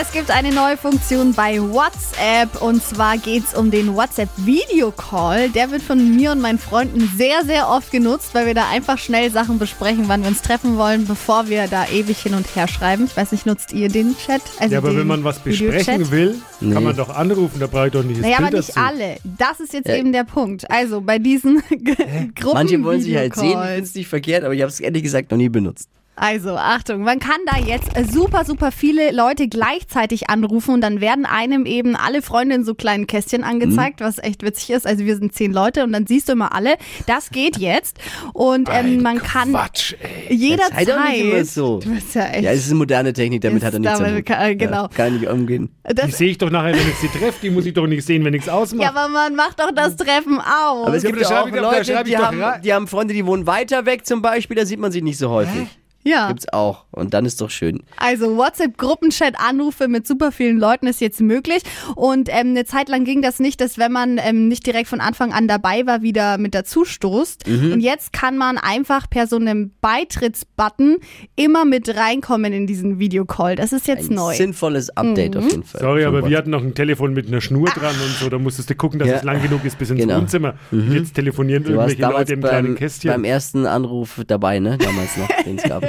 Es gibt eine neue Funktion bei WhatsApp und zwar geht es um den WhatsApp Video Call. Der wird von mir und meinen Freunden sehr, sehr oft genutzt, weil wir da einfach schnell Sachen besprechen, wann wir uns treffen wollen, bevor wir da ewig hin und her schreiben. Ich weiß nicht, nutzt ihr den Chat? Also Ja, aber wenn man was besprechen will, kann man doch anrufen, da brauche ich doch nicht das Naja, Bild aber nicht dazu. alle. Das ist jetzt Ja. eben der Punkt. Also bei diesen Gruppen Manche wollen sich halt sehen, ich finde es nicht verkehrt, aber ich habe es ehrlich gesagt noch nie benutzt. Also, Achtung, man kann da jetzt super, super viele Leute gleichzeitig anrufen und dann werden einem eben alle Freunde in so kleinen Kästchen angezeigt, was echt witzig ist. Also wir sind zehn Leute und dann siehst du immer alle. Das geht jetzt und ähm, man kann Quatsch, ey. jederzeit. Sei doch nicht immer so. Du bist ja echt. Ja, es ist eine moderne Technik, damit hat er nichts damit am Hut. kann- genau. Ja, kann nicht umgehen. Die das, sehe ich doch nachher, wenn ich sie treffe, die muss ich doch nicht sehen, wenn ich es ausmache. ja, aber man macht doch das Treffen aus. Aber es gibt da ja auch ich Leute, ich die haben, die haben Freunde, die wohnen weiter weg zum Beispiel, da sieht man sie nicht so häufig. Ja. Gibt's auch. Und dann ist doch schön. Also WhatsApp-Gruppenchat-Anrufe mit super vielen Leuten ist jetzt möglich. Und ähm, eine Zeit lang ging das nicht, dass wenn man ähm, nicht direkt von Anfang an dabei war, wieder mit dazu stoßt. Mhm. Und jetzt kann man einfach per so einem Beitrittsbutton immer mit reinkommen in diesen Videocall. Das ist jetzt Ein neu. sinnvolles Update Mhm. auf jeden Fall. Sorry, aber wir hatten noch ein Telefon mit einer Schnur dran und so. Da musstest du gucken, dass Ja. es lang genug ist bis ins Genau. Wohnzimmer. Und jetzt telefonieren Du irgendwelche damals Leute im kleinen beim, Kästchen. beim ersten Anruf dabei, ne? Damals noch, den es gab.